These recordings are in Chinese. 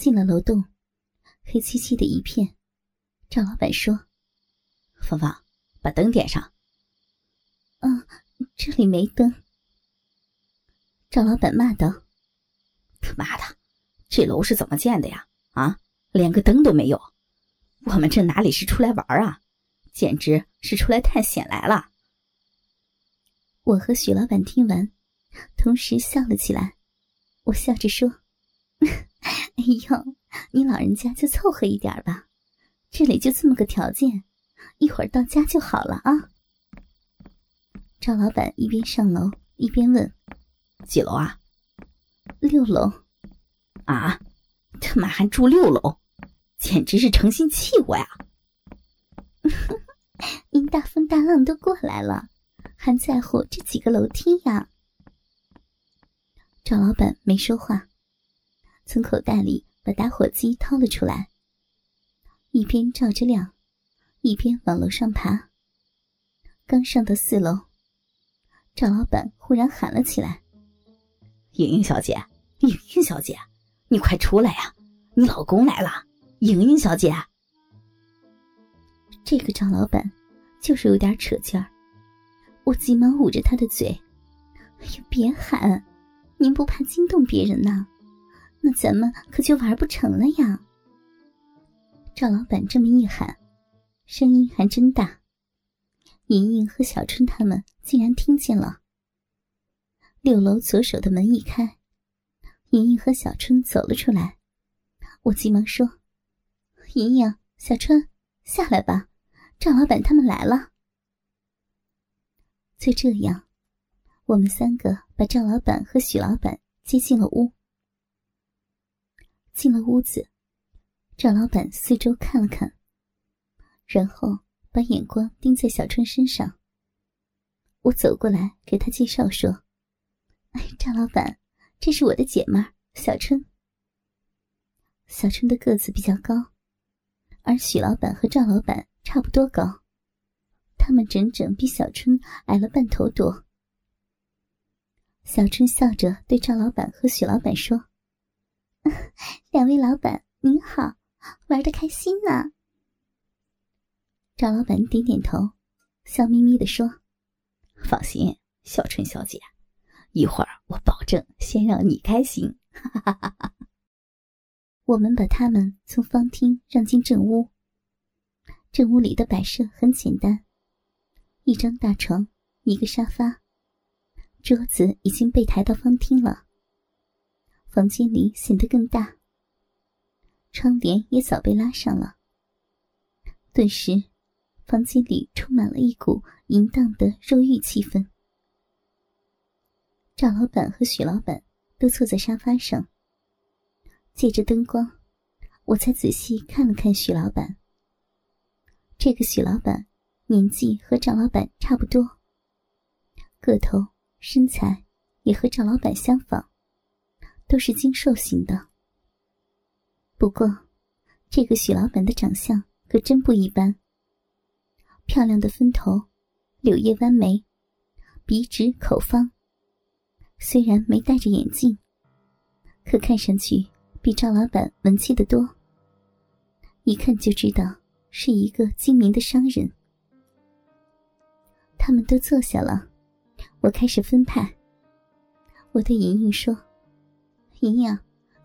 进了楼栋，黑漆漆的一片。赵老板说：“芳芳，把灯点上。”“嗯，这里没灯。”赵老板骂道：“他妈的，这楼是怎么建的呀？啊，连个灯都没有！我们这哪里是出来玩啊，简直是出来探险来了！”我和许老板听完，同时笑了起来。我笑着说：“ 哎呦，你老人家就凑合一点吧，这里就这么个条件，一会儿到家就好了啊。”赵老板一边上楼一边问：“几楼啊？”“六楼。”“啊，他妈还住六楼，简直是诚心气我呀！”“ 您大风大浪都过来了。”还在乎这几个楼梯呀？赵老板没说话，从口袋里把打火机掏了出来，一边照着亮，一边往楼上爬。刚上到四楼，赵老板忽然喊了起来：“莹莹小姐，莹莹小姐，你快出来呀！你老公来了！莹莹小姐。”这个赵老板就是有点扯劲儿。我急忙捂着他的嘴：“哎呀，别喊！您不怕惊动别人呐？那咱们可就玩不成了呀！”赵老板这么一喊，声音还真大，莹莹和小春他们竟然听见了。六楼左手的门一开，莹莹和小春走了出来。我急忙说：“莹莹、小春，下来吧，赵老板他们来了。”就这样，我们三个把赵老板和许老板接进了屋。进了屋子，赵老板四周看了看，然后把眼光盯在小春身上。我走过来给他介绍说：“哎，赵老板，这是我的姐妹小春。”小春的个子比较高，而许老板和赵老板差不多高。他们整整比小春矮了半头多。小春笑着对赵老板和许老板说：“ 两位老板您好，玩的开心呢。”赵老板点点头，笑眯眯的说：“放心，小春小姐，一会儿我保证先让你开心。”哈哈哈哈我们把他们从方厅让进正屋。正屋里的摆设很简单。一张大床，一个沙发，桌子已经被抬到方厅了。房间里显得更大，窗帘也早被拉上了。顿时，房间里充满了一股淫荡的肉欲气氛。赵老板和许老板都坐在沙发上，借着灯光，我才仔细看了看许老板。这个许老板。年纪和赵老板差不多，个头、身材也和赵老板相仿，都是精瘦型的。不过，这个许老板的长相可真不一般。漂亮的分头，柳叶弯眉，鼻直口方。虽然没戴着眼镜，可看上去比赵老板文气的多。一看就知道是一个精明的商人。他们都坐下了，我开始分派。我对莹莹说：“莹莹，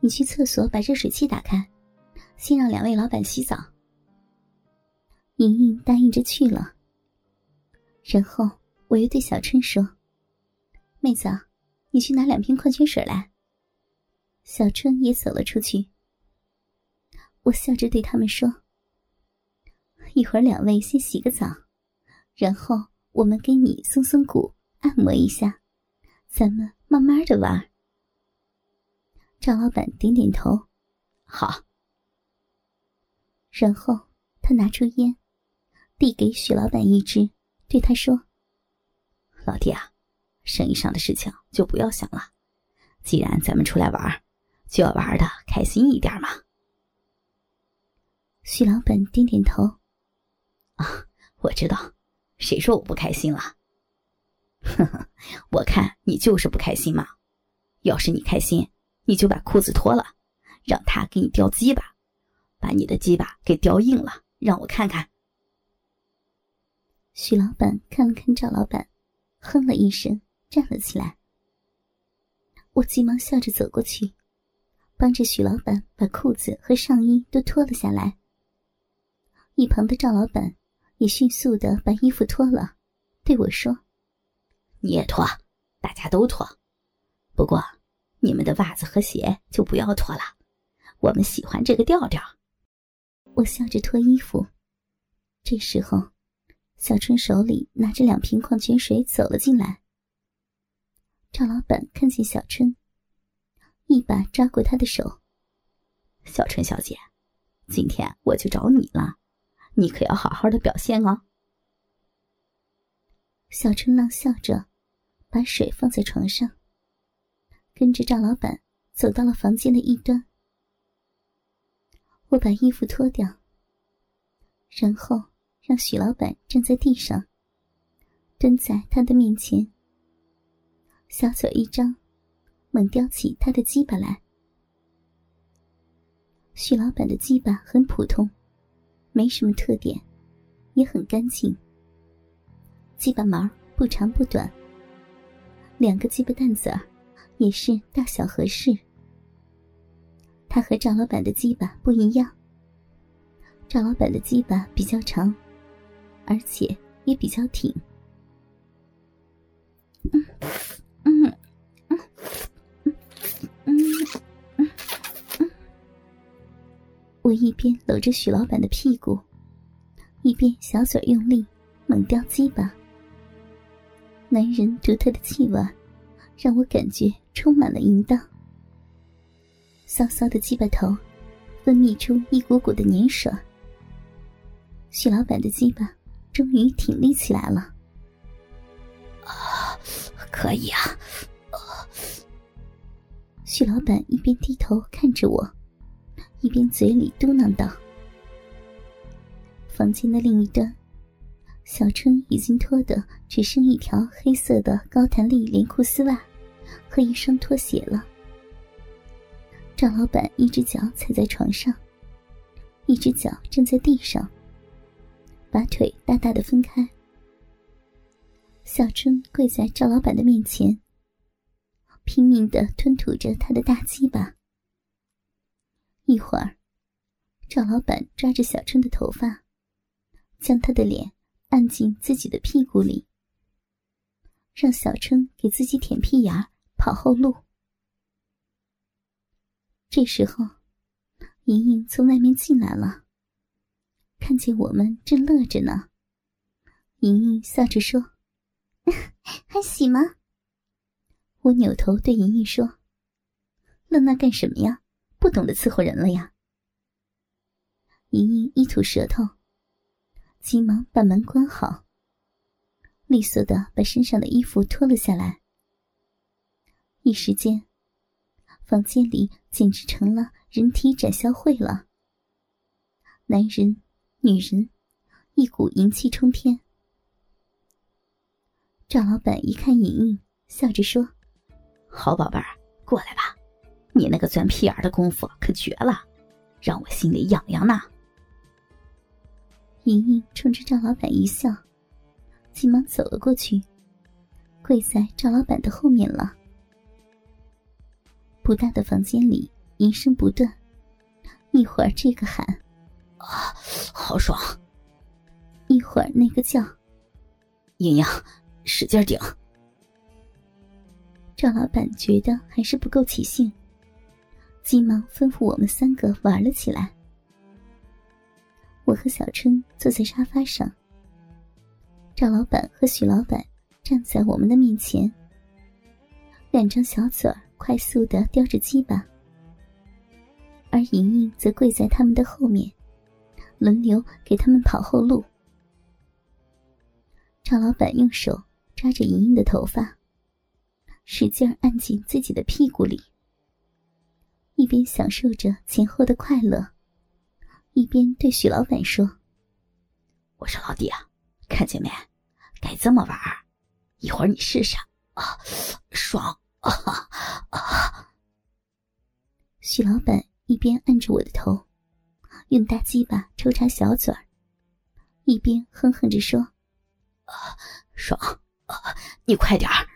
你去厕所把热水器打开，先让两位老板洗澡。”莹莹答应着去了。然后我又对小春说：“妹子，你去拿两瓶矿泉水来。”小春也走了出去。我笑着对他们说：“一会儿两位先洗个澡，然后。”我们给你松松骨，按摩一下，咱们慢慢的玩。赵老板点点头，好。然后他拿出烟，递给许老板一支，对他说：“老弟啊，生意上的事情就不要想了。既然咱们出来玩，就要玩的开心一点嘛。”许老板点点头，啊，我知道。谁说我不开心了？呵呵，我看你就是不开心嘛。要是你开心，你就把裤子脱了，让他给你叼鸡巴，把你的鸡巴给叼硬了，让我看看。许老板看了看赵老板，哼了一声，站了起来。我急忙笑着走过去，帮着许老板把裤子和上衣都脱了下来。一旁的赵老板也迅速的把衣服脱了，对我说：“你也脱，大家都脱。不过你们的袜子和鞋就不要脱了，我们喜欢这个调调。”我笑着脱衣服。这时候，小春手里拿着两瓶矿泉水走了进来。赵老板看见小春，一把抓过她的手：“小春小姐，今天我就找你了。”你可要好好的表现哦。小春浪笑着，把水放在床上，跟着赵老板走到了房间的一端。我把衣服脱掉，然后让许老板站在地上，蹲在他的面前，小嘴一张，猛叼起他的鸡巴来。许老板的鸡巴很普通。没什么特点，也很干净。鸡巴毛不长不短，两个鸡巴蛋子儿也是大小合适。他和赵老板的鸡巴不一样，赵老板的鸡巴比较长，而且也比较挺。我一边搂着许老板的屁股，一边小嘴用力猛叼鸡巴。男人独特的气味，让我感觉充满了淫荡。骚骚的鸡巴头，分泌出一股股的粘水。许老板的鸡巴终于挺立起来了。啊，可以啊！许老板一边低头看着我。一边嘴里嘟囔道：“房间的另一端，小春已经脱得只剩一条黑色的高弹力连裤丝袜和一双拖鞋了。赵老板一只脚踩在床上，一只脚站在地上，把腿大大的分开。小春跪在赵老板的面前，拼命的吞吐着他的大鸡巴。”一会儿，赵老板抓着小春的头发，将她的脸按进自己的屁股里，让小春给自己舔屁眼跑后路。这时候，莹莹从外面进来了，看见我们正乐着呢，莹莹笑着说：“ 还洗吗？”我扭头对莹莹说：“乐那干什么呀？”不懂得伺候人了呀！莹莹一吐舌头，急忙把门关好，利索的把身上的衣服脱了下来。一时间，房间里简直成了人体展销会了。男人、女人，一股淫气冲天。赵老板一看莹莹，笑着说：“好宝贝儿，过来吧。”你那个钻屁眼的功夫可绝了，让我心里痒痒呢。莹莹冲着赵老板一笑，急忙走了过去，跪在赵老板的后面了。不大的房间里，淫声不断，一会儿这个喊：“啊，好爽！”一会儿那个叫：“莹莹，使劲顶！”赵老板觉得还是不够起兴。急忙吩咐我们三个玩了起来。我和小春坐在沙发上，赵老板和许老板站在我们的面前，两张小嘴儿快速的叼着鸡巴，而莹莹则跪在他们的后面，轮流给他们跑后路。赵老板用手抓着莹莹的头发，使劲按进自己的屁股里。一边享受着前后的快乐，一边对许老板说：“我说老弟啊，看见没？该这么玩一会儿你试试啊，爽啊啊！”许老板一边按着我的头，用大鸡巴抽插小嘴儿，一边哼哼着说：“啊，爽！啊，你快点儿，